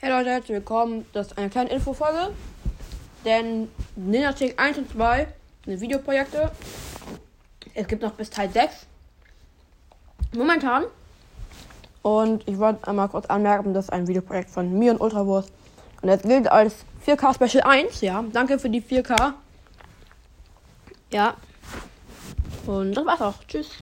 Hey Leute, herzlich willkommen. Das ist eine kleine Infofolge. Denn Ninja Tick 1 und 2 sind Videoprojekte. Es gibt noch bis Teil 6. Momentan. Und ich wollte einmal kurz anmerken, das ist ein Videoprojekt von mir und Ultrawurst. Und es gilt als 4K Special 1. Ja, danke für die 4K. Ja. Und das war's auch. Tschüss.